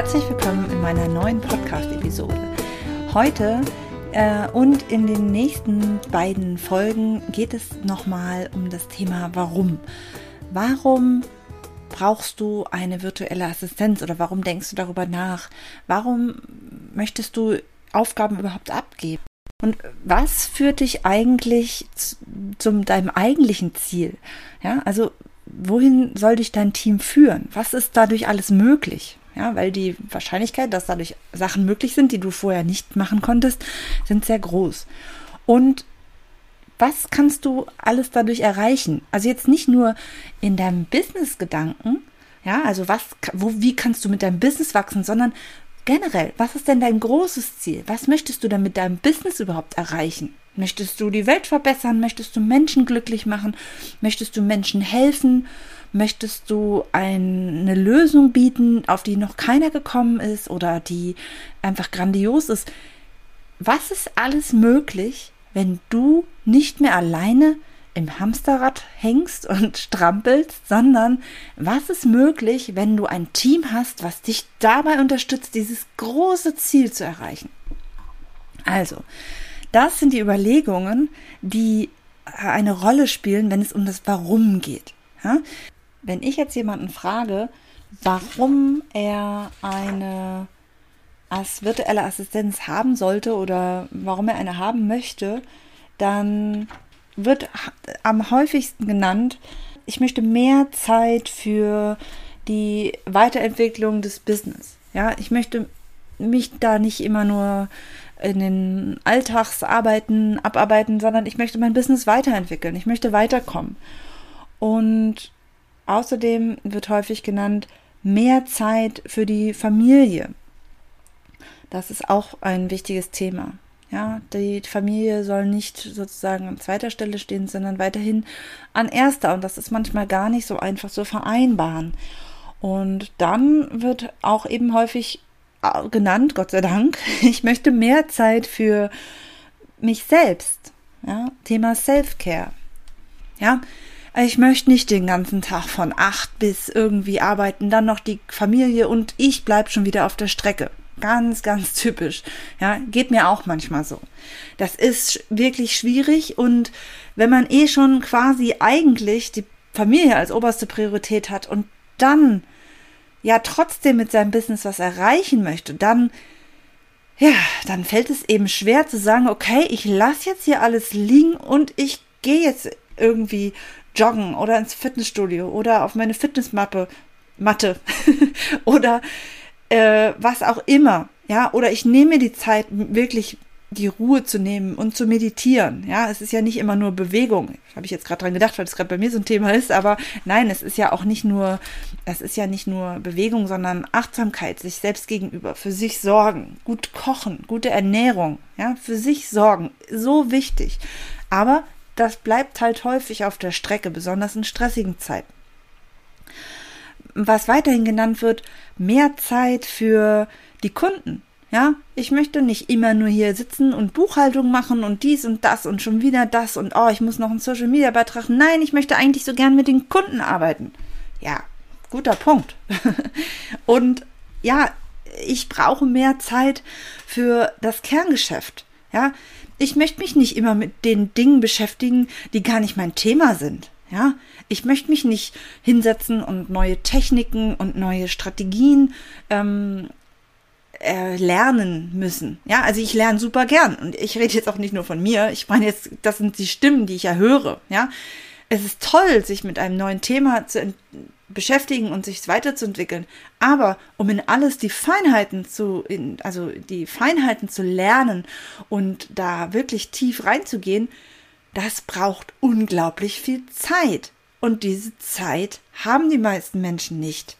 Herzlich willkommen in meiner neuen Podcast-Episode. Heute äh, und in den nächsten beiden Folgen geht es nochmal um das Thema Warum. Warum brauchst du eine virtuelle Assistenz oder warum denkst du darüber nach? Warum möchtest du Aufgaben überhaupt abgeben? Und was führt dich eigentlich zu deinem eigentlichen Ziel? Ja, also wohin soll dich dein Team führen? Was ist dadurch alles möglich? Ja, weil die Wahrscheinlichkeit, dass dadurch Sachen möglich sind, die du vorher nicht machen konntest, sind sehr groß. Und was kannst du alles dadurch erreichen? Also jetzt nicht nur in deinem Business-Gedanken, ja, also was, wo, wie kannst du mit deinem Business wachsen, sondern generell, was ist denn dein großes Ziel? Was möchtest du denn mit deinem Business überhaupt erreichen? Möchtest du die Welt verbessern? Möchtest du Menschen glücklich machen? Möchtest du Menschen helfen? Möchtest du eine Lösung bieten, auf die noch keiner gekommen ist oder die einfach grandios ist? Was ist alles möglich, wenn du nicht mehr alleine im Hamsterrad hängst und strampelst, sondern was ist möglich, wenn du ein Team hast, was dich dabei unterstützt, dieses große Ziel zu erreichen? Also, das sind die Überlegungen, die eine Rolle spielen, wenn es um das Warum geht. Wenn ich jetzt jemanden frage, warum er eine als virtuelle Assistenz haben sollte oder warum er eine haben möchte, dann wird am häufigsten genannt, ich möchte mehr Zeit für die Weiterentwicklung des Business. Ja, ich möchte mich da nicht immer nur in den Alltagsarbeiten abarbeiten, sondern ich möchte mein Business weiterentwickeln. Ich möchte weiterkommen. Und Außerdem wird häufig genannt mehr Zeit für die Familie. Das ist auch ein wichtiges Thema. Ja, die Familie soll nicht sozusagen an zweiter Stelle stehen, sondern weiterhin an erster. Und das ist manchmal gar nicht so einfach zu vereinbaren. Und dann wird auch eben häufig genannt, Gott sei Dank, ich möchte mehr Zeit für mich selbst. Ja, Thema Self-Care. Ja, ich möchte nicht den ganzen Tag von acht bis irgendwie arbeiten, dann noch die Familie und ich bleib schon wieder auf der Strecke. Ganz, ganz typisch. Ja, geht mir auch manchmal so. Das ist wirklich schwierig und wenn man eh schon quasi eigentlich die Familie als oberste Priorität hat und dann ja trotzdem mit seinem Business was erreichen möchte, dann ja, dann fällt es eben schwer zu sagen, okay, ich lasse jetzt hier alles liegen und ich gehe jetzt irgendwie joggen oder ins Fitnessstudio oder auf meine Fitnessmappe, Matte oder äh, was auch immer. Ja, oder ich nehme mir die Zeit, wirklich die Ruhe zu nehmen und zu meditieren. Ja, es ist ja nicht immer nur Bewegung. Habe ich jetzt gerade dran gedacht, weil es gerade bei mir so ein Thema ist. Aber nein, es ist ja auch nicht nur, es ist ja nicht nur Bewegung, sondern Achtsamkeit, sich selbst gegenüber, für sich sorgen, gut kochen, gute Ernährung, ja, für sich sorgen, so wichtig. Aber das bleibt halt häufig auf der Strecke, besonders in stressigen Zeiten. Was weiterhin genannt wird, mehr Zeit für die Kunden. Ja, ich möchte nicht immer nur hier sitzen und Buchhaltung machen und dies und das und schon wieder das und oh, ich muss noch einen Social Media Beitrag. Nein, ich möchte eigentlich so gern mit den Kunden arbeiten. Ja, guter Punkt. und ja, ich brauche mehr Zeit für das Kerngeschäft. Ja, ich möchte mich nicht immer mit den Dingen beschäftigen, die gar nicht mein Thema sind. Ja, ich möchte mich nicht hinsetzen und neue Techniken und neue Strategien ähm, äh, lernen müssen. Ja, also ich lerne super gern und ich rede jetzt auch nicht nur von mir. Ich meine jetzt, das sind die Stimmen, die ich ja höre. Ja, es ist toll, sich mit einem neuen Thema zu beschäftigen und sich weiterzuentwickeln. Aber um in alles die Feinheiten zu, in, also die Feinheiten zu lernen und da wirklich tief reinzugehen, das braucht unglaublich viel Zeit. Und diese Zeit haben die meisten Menschen nicht.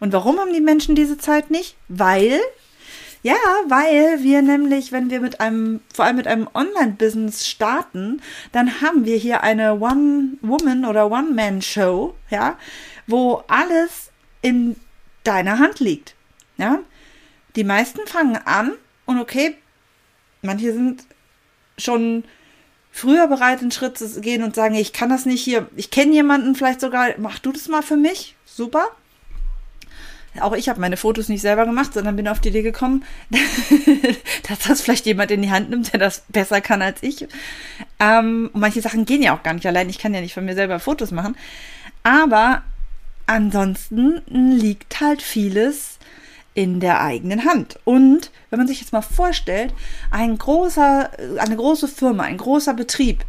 Und warum haben die Menschen diese Zeit nicht? Weil, ja, weil wir nämlich, wenn wir mit einem, vor allem mit einem Online-Business starten, dann haben wir hier eine One-Woman- oder One-Man-Show, ja, wo alles in deiner Hand liegt. Ja, die meisten fangen an und okay, manche sind schon früher bereit, einen Schritt zu gehen und sagen, ich kann das nicht hier, ich kenne jemanden vielleicht sogar, mach du das mal für mich, super. Auch ich habe meine Fotos nicht selber gemacht, sondern bin auf die Idee gekommen, dass das vielleicht jemand in die Hand nimmt, der das besser kann als ich. Ähm, manche Sachen gehen ja auch gar nicht allein. Ich kann ja nicht von mir selber Fotos machen. Aber ansonsten liegt halt vieles in der eigenen Hand. Und wenn man sich jetzt mal vorstellt, ein großer, eine große Firma, ein großer Betrieb,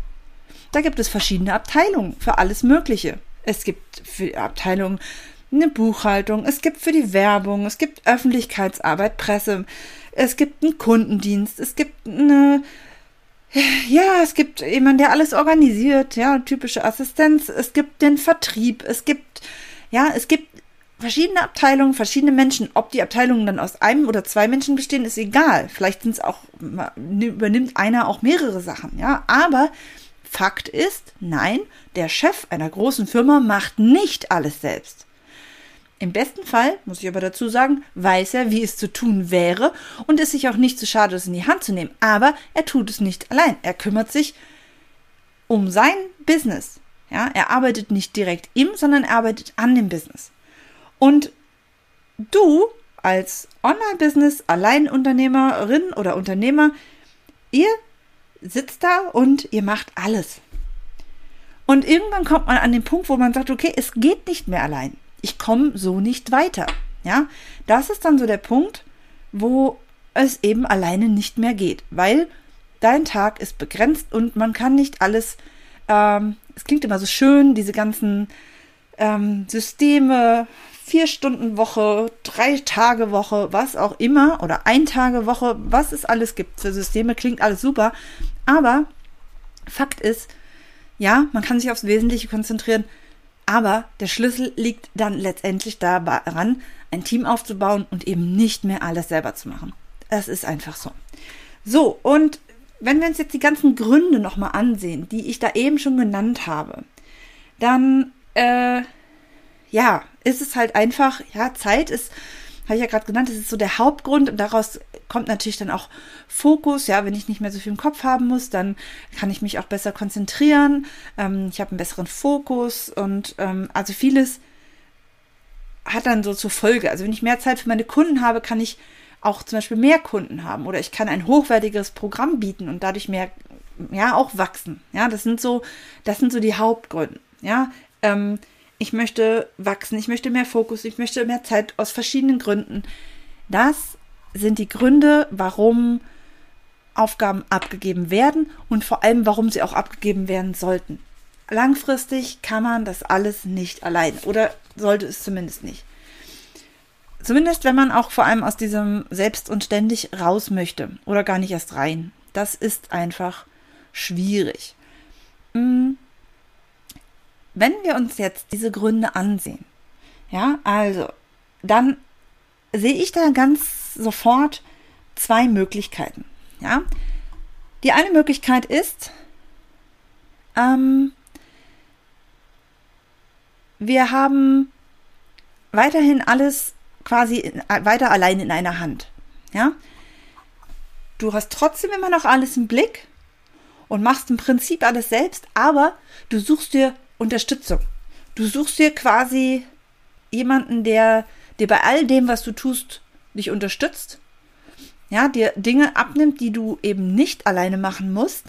da gibt es verschiedene Abteilungen für alles Mögliche. Es gibt Abteilungen eine Buchhaltung, es gibt für die Werbung, es gibt Öffentlichkeitsarbeit, Presse, es gibt einen Kundendienst, es gibt eine ja, es gibt jemanden, der alles organisiert, ja, typische Assistenz, es gibt den Vertrieb, es gibt ja, es gibt verschiedene Abteilungen, verschiedene Menschen. Ob die Abteilungen dann aus einem oder zwei Menschen bestehen, ist egal. Vielleicht sind es auch, übernimmt einer auch mehrere Sachen, ja. Aber Fakt ist, nein, der Chef einer großen Firma macht nicht alles selbst. Im besten Fall, muss ich aber dazu sagen, weiß er, wie es zu tun wäre und ist sich auch nicht zu schade, es in die Hand zu nehmen. Aber er tut es nicht allein. Er kümmert sich um sein Business. Ja, er arbeitet nicht direkt im, sondern er arbeitet an dem Business. Und du als Online-Business, Alleinunternehmerin oder Unternehmer, ihr sitzt da und ihr macht alles. Und irgendwann kommt man an den Punkt, wo man sagt, okay, es geht nicht mehr allein. Ich komme so nicht weiter. Ja, das ist dann so der Punkt, wo es eben alleine nicht mehr geht, weil dein Tag ist begrenzt und man kann nicht alles ähm, es klingt immer so schön, diese ganzen ähm, Systeme, vier Stunden Woche, drei Tage Woche, was auch immer, oder ein Tage Woche, was es alles gibt für Systeme, klingt alles super. Aber Fakt ist, ja, man kann sich aufs Wesentliche konzentrieren, aber der Schlüssel liegt dann letztendlich daran, ein Team aufzubauen und eben nicht mehr alles selber zu machen. Das ist einfach so. So, und wenn wir uns jetzt die ganzen Gründe nochmal ansehen, die ich da eben schon genannt habe, dann, äh, ja, ist es halt einfach, ja, Zeit ist, habe ich ja gerade genannt, das ist so der Hauptgrund und daraus kommt natürlich dann auch Fokus. Ja, wenn ich nicht mehr so viel im Kopf haben muss, dann kann ich mich auch besser konzentrieren. Ähm, ich habe einen besseren Fokus und ähm, also vieles hat dann so zur Folge. Also wenn ich mehr Zeit für meine Kunden habe, kann ich auch zum Beispiel mehr Kunden haben oder ich kann ein hochwertigeres Programm bieten und dadurch mehr, ja, auch wachsen. Ja, das sind so, das sind so die Hauptgründe. Ja, ähm, ich möchte wachsen, ich möchte mehr Fokus, ich möchte mehr Zeit aus verschiedenen Gründen. Das sind die Gründe, warum Aufgaben abgegeben werden und vor allem, warum sie auch abgegeben werden sollten. Langfristig kann man das alles nicht allein oder sollte es zumindest nicht. Zumindest wenn man auch vor allem aus diesem selbst und ständig raus möchte oder gar nicht erst rein. Das ist einfach schwierig. Mm. Wenn wir uns jetzt diese Gründe ansehen, ja, also, dann sehe ich da ganz sofort zwei Möglichkeiten. Ja, die eine Möglichkeit ist, ähm, wir haben weiterhin alles quasi weiter allein in einer Hand. Ja? Du hast trotzdem immer noch alles im Blick und machst im Prinzip alles selbst, aber du suchst dir Unterstützung. Du suchst dir quasi jemanden, der dir bei all dem, was du tust, dich unterstützt. Ja, dir Dinge abnimmt, die du eben nicht alleine machen musst.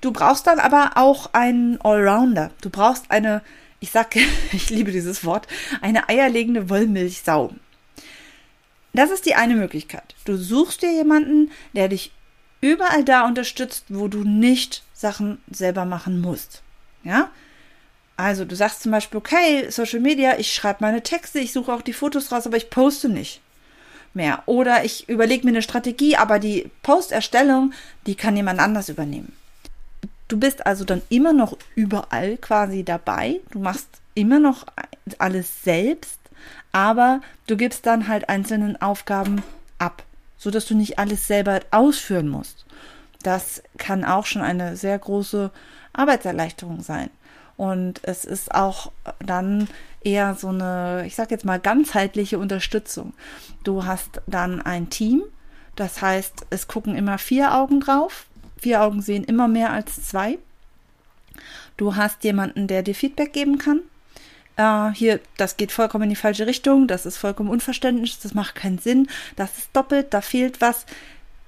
Du brauchst dann aber auch einen Allrounder. Du brauchst eine ich sag, ich liebe dieses Wort, eine eierlegende Wollmilchsau. Das ist die eine Möglichkeit. Du suchst dir jemanden, der dich überall da unterstützt, wo du nicht Sachen selber machen musst. Ja? Also du sagst zum Beispiel, okay, Social Media, ich schreibe meine Texte, ich suche auch die Fotos raus, aber ich poste nicht mehr. Oder ich überlege mir eine Strategie, aber die Posterstellung, die kann jemand anders übernehmen. Du bist also dann immer noch überall quasi dabei. Du machst immer noch alles selbst. aber du gibst dann halt einzelnen Aufgaben ab, so dass du nicht alles selber ausführen musst. Das kann auch schon eine sehr große Arbeitserleichterung sein. Und es ist auch dann eher so eine, ich sag jetzt mal, ganzheitliche Unterstützung. Du hast dann ein Team, das heißt, es gucken immer vier Augen drauf. Vier Augen sehen immer mehr als zwei. Du hast jemanden, der dir Feedback geben kann. Äh, hier, das geht vollkommen in die falsche Richtung, das ist vollkommen unverständlich, das macht keinen Sinn, das ist doppelt, da fehlt was.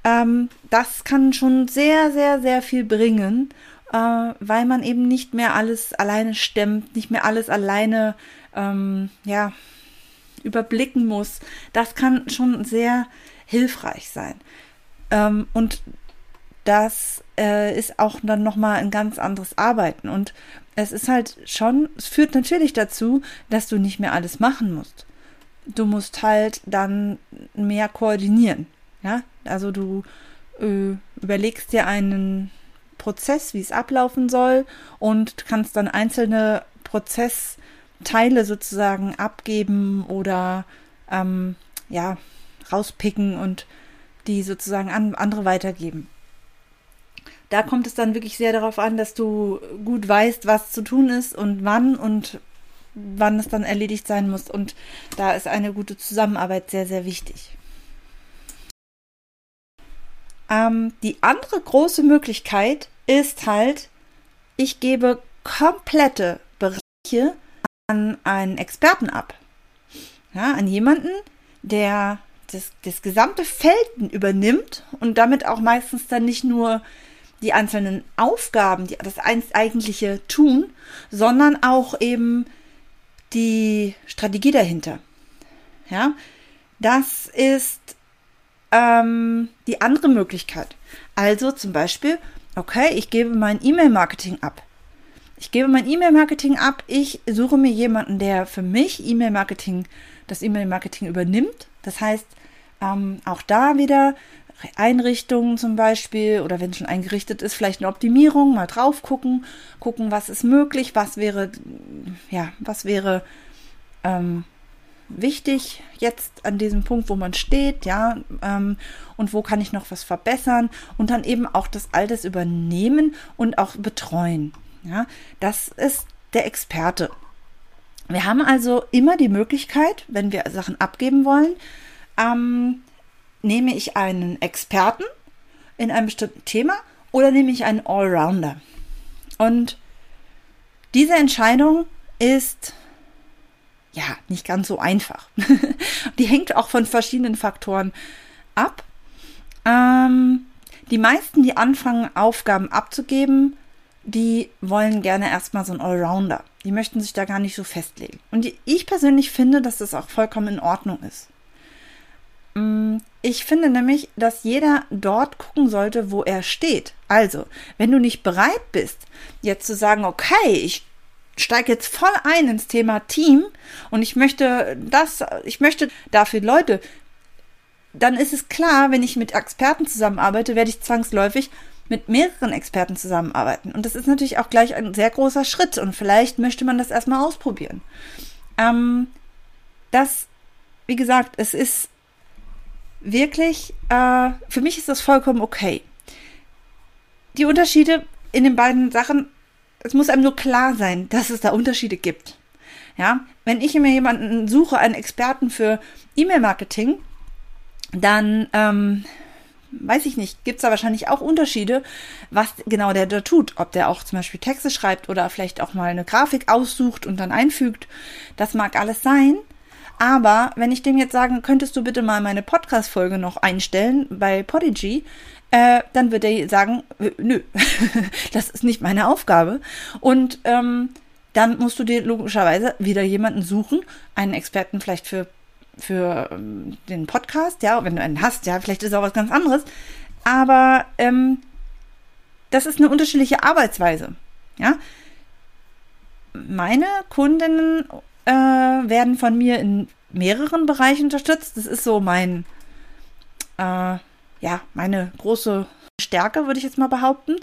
Ähm, das kann schon sehr, sehr, sehr viel bringen äh, weil man eben nicht mehr alles alleine stemmt, nicht mehr alles alleine ähm, ja, überblicken muss. Das kann schon sehr hilfreich sein. Ähm, und das äh, ist auch dann nochmal ein ganz anderes Arbeiten. Und es ist halt schon, es führt natürlich dazu, dass du nicht mehr alles machen musst. Du musst halt dann mehr koordinieren. Ja, also du äh, überlegst dir einen Prozess, wie es ablaufen soll und kannst dann einzelne Prozessteile sozusagen abgeben oder ähm, ja rauspicken und die sozusagen an andere weitergeben. Da kommt es dann wirklich sehr darauf an, dass du gut weißt, was zu tun ist und wann und wann es dann erledigt sein muss. Und da ist eine gute Zusammenarbeit sehr, sehr wichtig. Ähm, die andere große Möglichkeit ist halt, ich gebe komplette Bereiche an einen Experten ab. Ja, an jemanden, der das, das gesamte Feld übernimmt und damit auch meistens dann nicht nur die einzelnen Aufgaben, die das eigentliche tun, sondern auch eben die Strategie dahinter. Ja, das ist ähm, die andere Möglichkeit. Also zum Beispiel, okay, ich gebe mein E-Mail-Marketing ab. Ich gebe mein E-Mail-Marketing ab. Ich suche mir jemanden, der für mich E-Mail-Marketing, das E-Mail-Marketing übernimmt. Das heißt, ähm, auch da wieder Einrichtungen zum Beispiel oder wenn es schon eingerichtet ist, vielleicht eine Optimierung, mal drauf gucken, gucken, was ist möglich, was wäre, ja, was wäre ähm, wichtig jetzt an diesem Punkt, wo man steht, ja, ähm, und wo kann ich noch was verbessern und dann eben auch das Altes übernehmen und auch betreuen. Ja, das ist der Experte. Wir haben also immer die Möglichkeit, wenn wir Sachen abgeben wollen, ähm, nehme ich einen Experten in einem bestimmten Thema oder nehme ich einen Allrounder. Und diese Entscheidung ist ja, nicht ganz so einfach. die hängt auch von verschiedenen Faktoren ab. Ähm, die meisten, die anfangen, Aufgaben abzugeben, die wollen gerne erstmal so einen Allrounder. Die möchten sich da gar nicht so festlegen. Und die, ich persönlich finde, dass das auch vollkommen in Ordnung ist. Mm, ich finde nämlich, dass jeder dort gucken sollte, wo er steht. Also, wenn du nicht bereit bist, jetzt zu sagen, okay, ich steige jetzt voll ein ins Thema Team und ich möchte das, ich möchte dafür Leute, dann ist es klar, wenn ich mit Experten zusammenarbeite, werde ich zwangsläufig mit mehreren Experten zusammenarbeiten. Und das ist natürlich auch gleich ein sehr großer Schritt und vielleicht möchte man das erstmal ausprobieren. Ähm, das, wie gesagt, es ist wirklich, äh, für mich ist das vollkommen okay. Die Unterschiede in den beiden Sachen es muss einem nur klar sein, dass es da Unterschiede gibt. Ja, wenn ich mir jemanden suche, einen Experten für E-Mail-Marketing, dann ähm, weiß ich nicht, gibt es da wahrscheinlich auch Unterschiede, was genau der da tut. Ob der auch zum Beispiel Texte schreibt oder vielleicht auch mal eine Grafik aussucht und dann einfügt. Das mag alles sein. Aber wenn ich dem jetzt sagen, könntest du bitte mal meine Podcast-Folge noch einstellen bei Podigy, äh, dann wird er sagen, nö, das ist nicht meine Aufgabe. Und ähm, dann musst du dir logischerweise wieder jemanden suchen, einen Experten vielleicht für, für ähm, den Podcast, ja, wenn du einen hast, ja, vielleicht ist auch was ganz anderes. Aber ähm, das ist eine unterschiedliche Arbeitsweise, ja. Meine Kundinnen äh, werden von mir in mehreren Bereichen unterstützt. Das ist so mein, äh, ja, meine große Stärke, würde ich jetzt mal behaupten.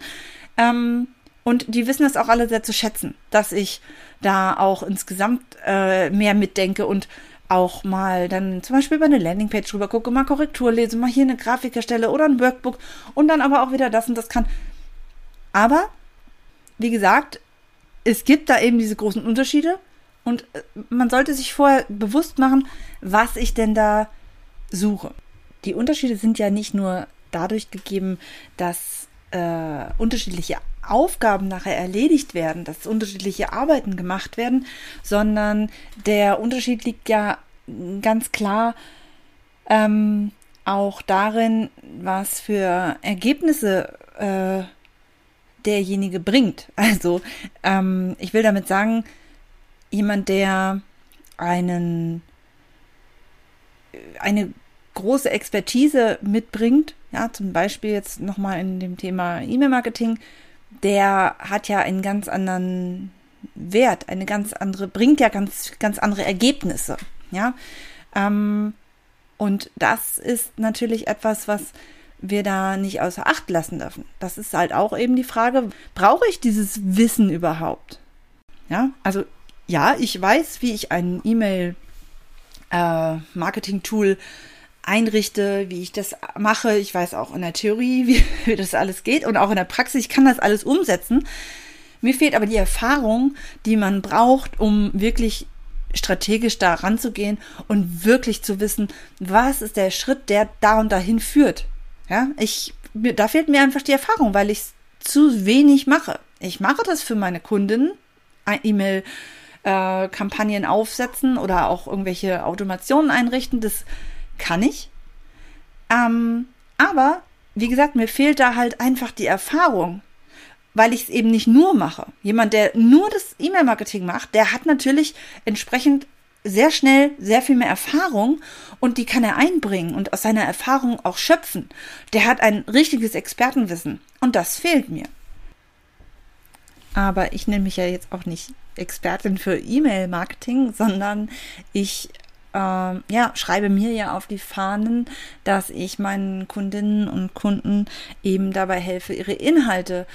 Ähm, und die wissen es auch alle sehr zu schätzen, dass ich da auch insgesamt äh, mehr mitdenke und auch mal dann zum Beispiel über eine Landingpage drüber gucke, mal Korrektur lese, mal hier eine Grafik erstelle oder ein Workbook und dann aber auch wieder das und das kann. Aber, wie gesagt, es gibt da eben diese großen Unterschiede und äh, man sollte sich vorher bewusst machen, was ich denn da suche. Die Unterschiede sind ja nicht nur dadurch gegeben, dass äh, unterschiedliche Aufgaben nachher erledigt werden, dass unterschiedliche Arbeiten gemacht werden, sondern der Unterschied liegt ja ganz klar ähm, auch darin, was für Ergebnisse äh, derjenige bringt. Also ähm, ich will damit sagen, jemand, der einen eine große Expertise mitbringt, ja, zum Beispiel jetzt nochmal in dem Thema E-Mail-Marketing, der hat ja einen ganz anderen Wert, eine ganz andere, bringt ja ganz, ganz andere Ergebnisse, ja. Ähm, und das ist natürlich etwas, was wir da nicht außer Acht lassen dürfen. Das ist halt auch eben die Frage, brauche ich dieses Wissen überhaupt? Ja, also ja, ich weiß, wie ich ein E-Mail-Marketing-Tool äh, einrichte, wie ich das mache. Ich weiß auch in der Theorie, wie, wie das alles geht und auch in der Praxis. Ich kann das alles umsetzen. Mir fehlt aber die Erfahrung, die man braucht, um wirklich strategisch da ranzugehen und wirklich zu wissen, was ist der Schritt, der da und dahin führt. Ja, ich, da fehlt mir einfach die Erfahrung, weil ich zu wenig mache. Ich mache das für meine Kunden, E-Mail-Kampagnen äh, aufsetzen oder auch irgendwelche Automationen einrichten. Das kann ich. Ähm, aber, wie gesagt, mir fehlt da halt einfach die Erfahrung, weil ich es eben nicht nur mache. Jemand, der nur das E-Mail-Marketing macht, der hat natürlich entsprechend sehr schnell sehr viel mehr Erfahrung und die kann er einbringen und aus seiner Erfahrung auch schöpfen. Der hat ein richtiges Expertenwissen und das fehlt mir. Aber ich nenne mich ja jetzt auch nicht Expertin für E-Mail-Marketing, sondern ich ähm, ja, schreibe mir ja auf die Fahnen, dass ich meinen Kundinnen und Kunden eben dabei helfe, ihre Inhalte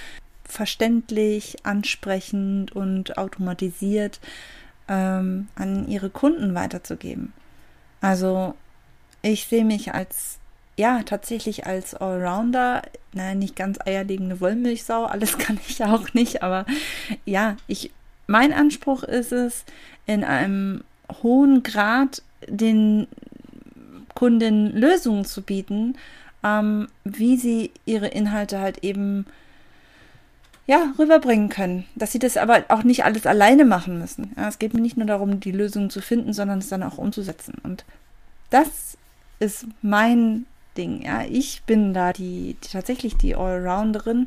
verständlich, ansprechend und automatisiert ähm, an ihre Kunden weiterzugeben. Also ich sehe mich als ja, tatsächlich als Allrounder, naja, nicht ganz eierlegende Wollmilchsau, alles kann ich auch nicht, aber ja, ich, mein Anspruch ist es, in einem hohen Grad den Kunden Lösungen zu bieten, ähm, wie sie ihre Inhalte halt eben ja, rüberbringen können. Dass sie das aber auch nicht alles alleine machen müssen. Ja, es geht mir nicht nur darum, die Lösungen zu finden, sondern es dann auch umzusetzen. Und das ist mein Ding. Ja, ich bin da die, die tatsächlich die Allrounderin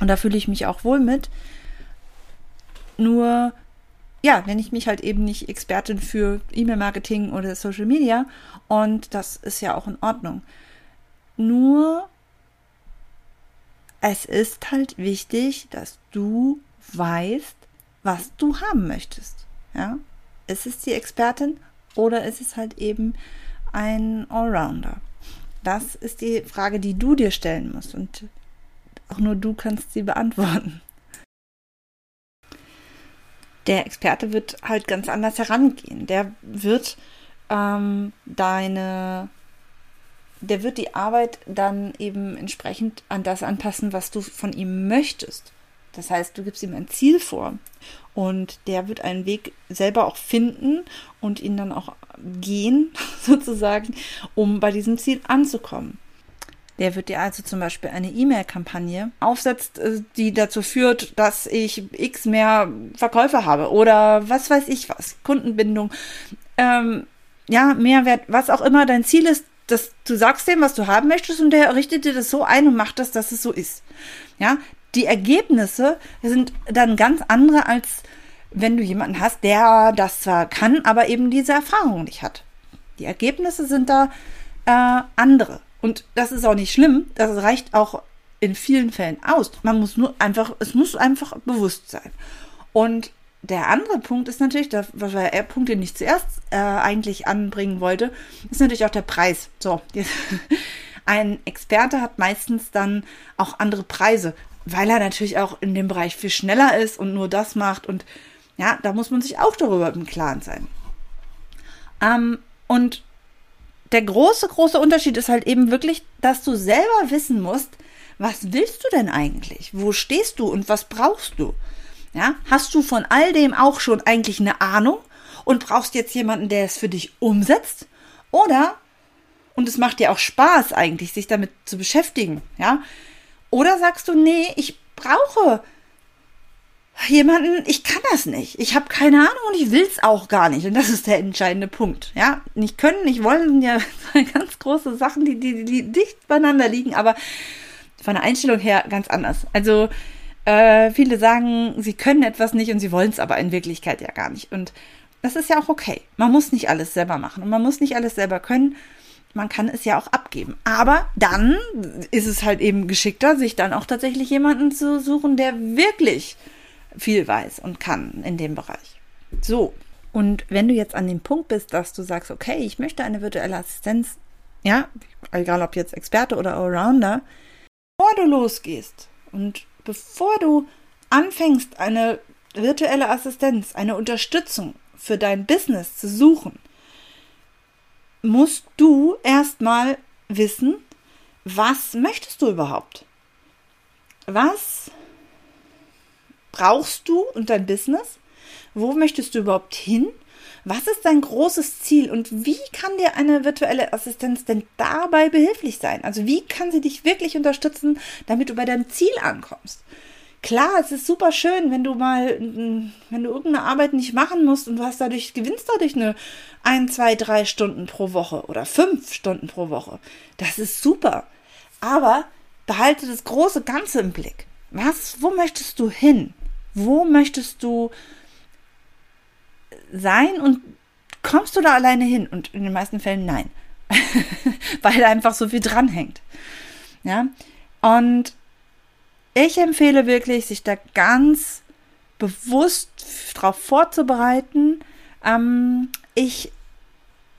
und da fühle ich mich auch wohl mit. Nur ja, nenne ich mich halt eben nicht Expertin für E-Mail-Marketing oder Social Media. Und das ist ja auch in Ordnung. Nur, es ist halt wichtig, dass du weißt, was du haben möchtest. Ja? Ist es die Expertin oder ist es halt eben ein Allrounder? Das ist die Frage, die du dir stellen musst. Und auch nur du kannst sie beantworten der Experte wird halt ganz anders herangehen. Der wird ähm, deine, der wird die Arbeit dann eben entsprechend an das anpassen, was du von ihm möchtest. Das heißt, du gibst ihm ein Ziel vor und der wird einen Weg selber auch finden und ihn dann auch gehen, sozusagen, um bei diesem Ziel anzukommen. Der wird dir also zum Beispiel eine E-Mail-Kampagne aufsetzt, äh, die dazu führt, dass ich x mehr Verkäufe habe oder was weiß ich was, Kundenbindung, ähm, ja, Mehrwert, was auch immer dein Ziel ist, dass du sagst dem, was du haben möchtest und der richtet dir das so ein und macht das, dass es so ist. Ja, die Ergebnisse sind dann ganz andere als wenn du jemanden hast, der das zwar kann, aber eben diese Erfahrung nicht hat. Die Ergebnisse sind da äh, andere. Und das ist auch nicht schlimm. Das reicht auch in vielen Fällen aus. Man muss nur einfach, es muss einfach bewusst sein. Und der andere Punkt ist natürlich, was war der Punkt, den ich zuerst äh, eigentlich anbringen wollte, ist natürlich auch der Preis. So, ein Experte hat meistens dann auch andere Preise, weil er natürlich auch in dem Bereich viel schneller ist und nur das macht. Und ja, da muss man sich auch darüber im Klaren sein. Ähm, und der große, große Unterschied ist halt eben wirklich, dass du selber wissen musst, was willst du denn eigentlich? Wo stehst du und was brauchst du? Ja, hast du von all dem auch schon eigentlich eine Ahnung und brauchst jetzt jemanden, der es für dich umsetzt? Oder, und es macht dir auch Spaß eigentlich, sich damit zu beschäftigen, ja? Oder sagst du, nee, ich brauche jemanden, ich kann das nicht. Ich habe keine Ahnung und ich will es auch gar nicht. Und das ist der entscheidende Punkt. Ja, nicht können, nicht wollen sind ja ganz große Sachen, die, die, die dicht beieinander liegen, aber von der Einstellung her ganz anders. Also äh, viele sagen, sie können etwas nicht und sie wollen es aber in Wirklichkeit ja gar nicht. Und das ist ja auch okay. Man muss nicht alles selber machen und man muss nicht alles selber können. Man kann es ja auch abgeben. Aber dann ist es halt eben geschickter, sich dann auch tatsächlich jemanden zu suchen, der wirklich viel weiß und kann in dem Bereich. So. Und wenn du jetzt an dem Punkt bist, dass du sagst, okay, ich möchte eine virtuelle Assistenz, ja, egal ob jetzt Experte oder Allrounder, bevor du losgehst und bevor du anfängst, eine virtuelle Assistenz, eine Unterstützung für dein Business zu suchen, musst du erstmal wissen, was möchtest du überhaupt? Was brauchst du und dein Business? Wo möchtest du überhaupt hin? Was ist dein großes Ziel und wie kann dir eine virtuelle Assistenz denn dabei behilflich sein? Also wie kann sie dich wirklich unterstützen, damit du bei deinem Ziel ankommst? Klar, es ist super schön, wenn du mal, wenn du irgendeine Arbeit nicht machen musst und du hast dadurch, gewinnst dadurch eine ein, zwei, drei Stunden pro Woche oder fünf Stunden pro Woche. Das ist super. Aber behalte das große Ganze im Blick. Was, wo möchtest du hin? Wo möchtest du sein und kommst du da alleine hin? Und in den meisten Fällen nein. Weil einfach so viel dranhängt. Ja. Und ich empfehle wirklich, sich da ganz bewusst darauf vorzubereiten. Ähm, ich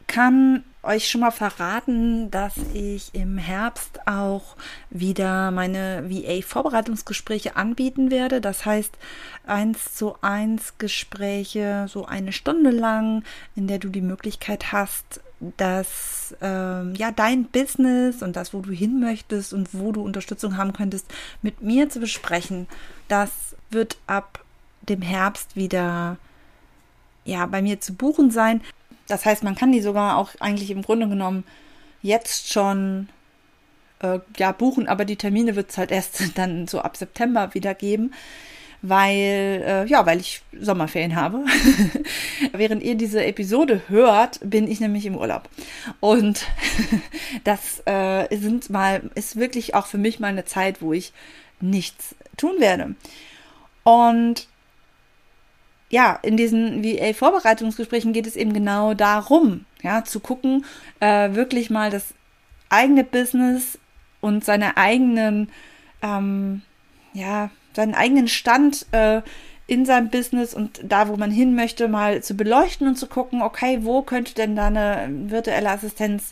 kann euch schon mal verraten, dass ich im Herbst auch wieder meine VA-Vorbereitungsgespräche anbieten werde. Das heißt, eins zu eins Gespräche, so eine Stunde lang, in der du die Möglichkeit hast, dass ähm, ja dein Business und das, wo du hin möchtest und wo du Unterstützung haben könntest, mit mir zu besprechen. Das wird ab dem Herbst wieder ja bei mir zu buchen sein. Das heißt, man kann die sogar auch eigentlich im Grunde genommen jetzt schon äh, ja, buchen, aber die Termine wird es halt erst dann so ab September wieder geben, weil, äh, ja, weil ich Sommerferien habe. Während ihr diese Episode hört, bin ich nämlich im Urlaub. Und das äh, sind mal, ist wirklich auch für mich mal eine Zeit, wo ich nichts tun werde. Und ja, in diesen VA-Vorbereitungsgesprächen geht es eben genau darum, ja, zu gucken, äh, wirklich mal das eigene Business und seine eigenen, ähm, ja, seinen eigenen Stand äh, in seinem Business und da, wo man hin möchte, mal zu beleuchten und zu gucken, okay, wo könnte denn da eine virtuelle Assistenz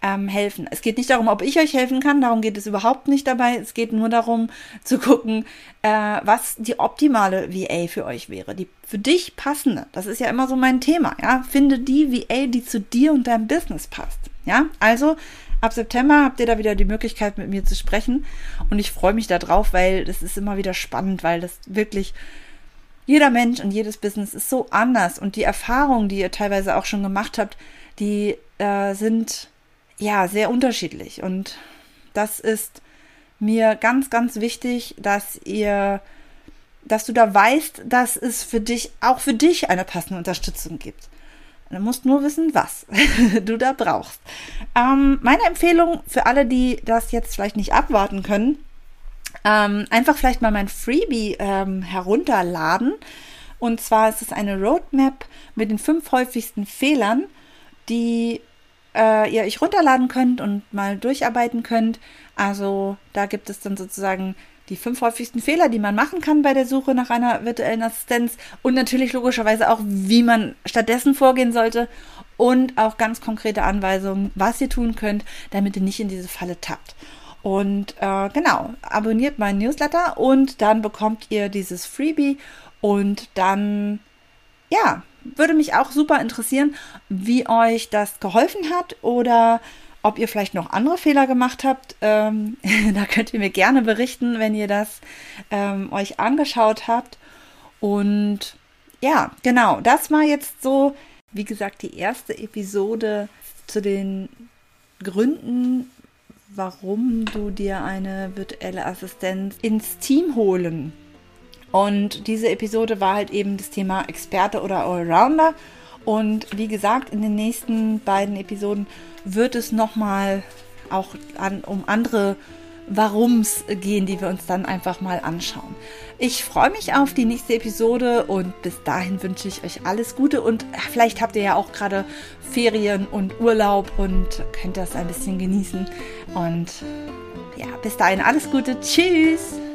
ähm, helfen. Es geht nicht darum, ob ich euch helfen kann, darum geht es überhaupt nicht dabei. Es geht nur darum zu gucken, äh, was die optimale VA für euch wäre, die für dich passende. Das ist ja immer so mein Thema, ja. Finde die VA, die zu dir und deinem Business passt, ja. Also ab September habt ihr da wieder die Möglichkeit, mit mir zu sprechen und ich freue mich darauf, weil das ist immer wieder spannend, weil das wirklich jeder Mensch und jedes Business ist so anders und die Erfahrungen, die ihr teilweise auch schon gemacht habt, die äh, sind ja, sehr unterschiedlich. Und das ist mir ganz, ganz wichtig, dass ihr, dass du da weißt, dass es für dich, auch für dich eine passende Unterstützung gibt. Du musst nur wissen, was du da brauchst. Ähm, meine Empfehlung für alle, die das jetzt vielleicht nicht abwarten können, ähm, einfach vielleicht mal mein Freebie ähm, herunterladen. Und zwar ist es eine Roadmap mit den fünf häufigsten Fehlern, die äh, ihr euch runterladen könnt und mal durcharbeiten könnt. Also da gibt es dann sozusagen die fünf häufigsten Fehler, die man machen kann bei der Suche nach einer virtuellen Assistenz und natürlich logischerweise auch, wie man stattdessen vorgehen sollte und auch ganz konkrete Anweisungen, was ihr tun könnt, damit ihr nicht in diese Falle tappt. Und äh, genau, abonniert meinen Newsletter und dann bekommt ihr dieses Freebie und dann, ja, würde mich auch super interessieren, wie euch das geholfen hat oder ob ihr vielleicht noch andere Fehler gemacht habt. Ähm, da könnt ihr mir gerne berichten, wenn ihr das ähm, euch angeschaut habt. Und ja, genau, das war jetzt so, wie gesagt, die erste Episode zu den Gründen, warum du dir eine virtuelle Assistenz ins Team holen. Und diese Episode war halt eben das Thema Experte oder Allrounder. Und wie gesagt, in den nächsten beiden Episoden wird es nochmal auch an, um andere Warums gehen, die wir uns dann einfach mal anschauen. Ich freue mich auf die nächste Episode und bis dahin wünsche ich euch alles Gute und vielleicht habt ihr ja auch gerade Ferien und Urlaub und könnt das ein bisschen genießen. Und ja, bis dahin alles Gute. Tschüss!